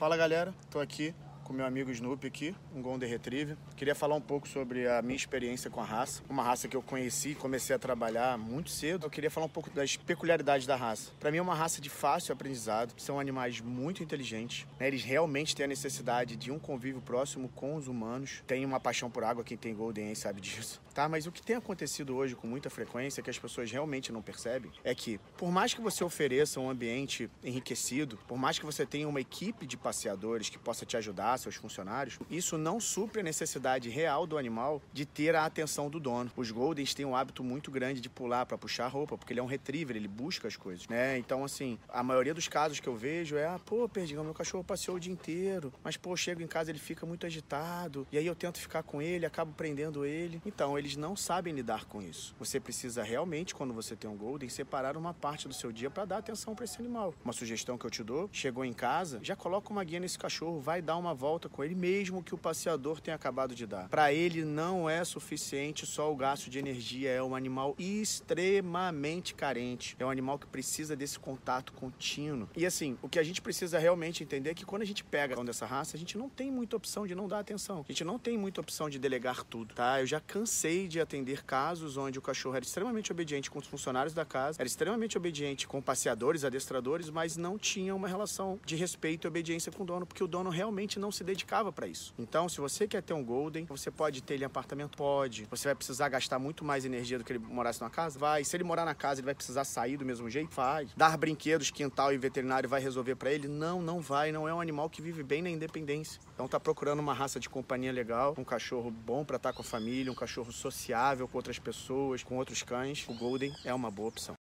Fala galera, tô aqui com meu amigo Snoopy aqui, um Golden Retriever. Queria falar um pouco sobre a minha experiência com a raça. Uma raça que eu conheci comecei a trabalhar muito cedo. Eu queria falar um pouco das peculiaridades da raça. Para mim é uma raça de fácil aprendizado. São animais muito inteligentes. Né? Eles realmente têm a necessidade de um convívio próximo com os humanos. Tem uma paixão por água, quem tem Golden sabe disso. Tá? Mas o que tem acontecido hoje com muita frequência, que as pessoas realmente não percebem, é que por mais que você ofereça um ambiente enriquecido, por mais que você tenha uma equipe de passeadores que possa te ajudar, seus funcionários, isso não supre a necessidade real do animal de ter a atenção do dono. Os Goldens têm um hábito muito grande de pular para puxar roupa, porque ele é um retriever, ele busca as coisas, né? Então, assim, a maioria dos casos que eu vejo é, ah, pô, Perdigão, meu cachorro passeou o dia inteiro, mas, pô, chego em casa, ele fica muito agitado, e aí eu tento ficar com ele, acabo prendendo ele. Então, eles não sabem lidar com isso. Você precisa realmente, quando você tem um Golden, separar uma parte do seu dia para dar atenção para esse animal. Uma sugestão que eu te dou, chegou em casa, já coloca uma guia nesse cachorro, vai dar uma volta com ele mesmo que o passeador tenha acabado de dar. Para ele não é suficiente só o gasto de energia, é um animal extremamente carente. É um animal que precisa desse contato contínuo. E assim, o que a gente precisa realmente entender é que quando a gente pega um dessa raça, a gente não tem muita opção de não dar atenção. A gente não tem muita opção de delegar tudo, tá? Eu já cansei de atender casos onde o cachorro era extremamente obediente com os funcionários da casa, era extremamente obediente com passeadores, adestradores, mas não tinha uma relação de respeito e obediência com o dono, porque o dono realmente não se dedicava para isso. Então, se você quer ter um Golden, você pode ter ele em apartamento? Pode. Você vai precisar gastar muito mais energia do que ele morasse numa casa? Vai. Se ele morar na casa, ele vai precisar sair do mesmo jeito? Faz. Dar brinquedos, quintal e veterinário vai resolver para ele? Não, não vai. Não é um animal que vive bem na independência. Então, tá procurando uma raça de companhia legal, um cachorro bom para estar com a família, um cachorro sociável com outras pessoas, com outros cães. O Golden é uma boa opção.